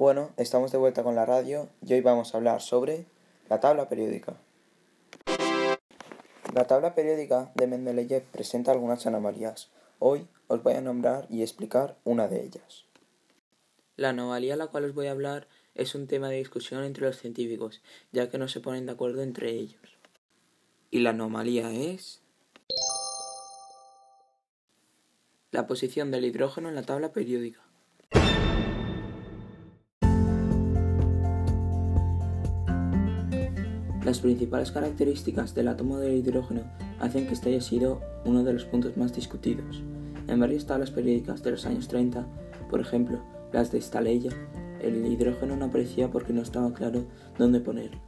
Bueno, estamos de vuelta con la radio y hoy vamos a hablar sobre la tabla periódica. La tabla periódica de Mendeleev presenta algunas anomalías. Hoy os voy a nombrar y explicar una de ellas. La anomalía a la cual os voy a hablar es un tema de discusión entre los científicos, ya que no se ponen de acuerdo entre ellos. Y la anomalía es la posición del hidrógeno en la tabla periódica. Las principales características del átomo de hidrógeno hacen que este haya sido uno de los puntos más discutidos. En varias tablas periódicas de los años 30, por ejemplo, las de Staleya, el hidrógeno no aparecía porque no estaba claro dónde ponerlo.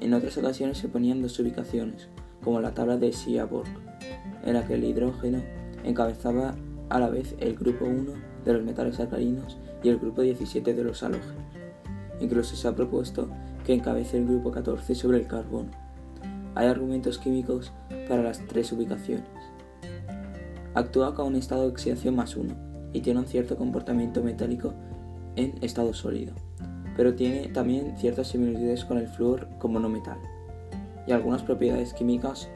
En otras ocasiones se ponían dos ubicaciones, como la tabla de Seaborg, en la que el hidrógeno encabezaba a la vez el grupo 1 de los metales alcalinos y el grupo 17 de los halógenos. Incluso se ha propuesto que encabece el grupo 14 sobre el carbono. Hay argumentos químicos para las tres ubicaciones. Actúa con un estado de oxidación más 1 y tiene un cierto comportamiento metálico en estado sólido, pero tiene también ciertas similitudes con el flúor como no metal, y algunas propiedades químicas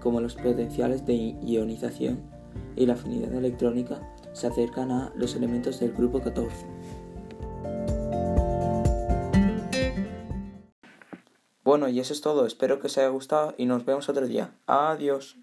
como los potenciales de ionización y la afinidad electrónica se acercan a los elementos del grupo 14. Bueno, y eso es todo. Espero que os haya gustado y nos vemos otro día. Adiós.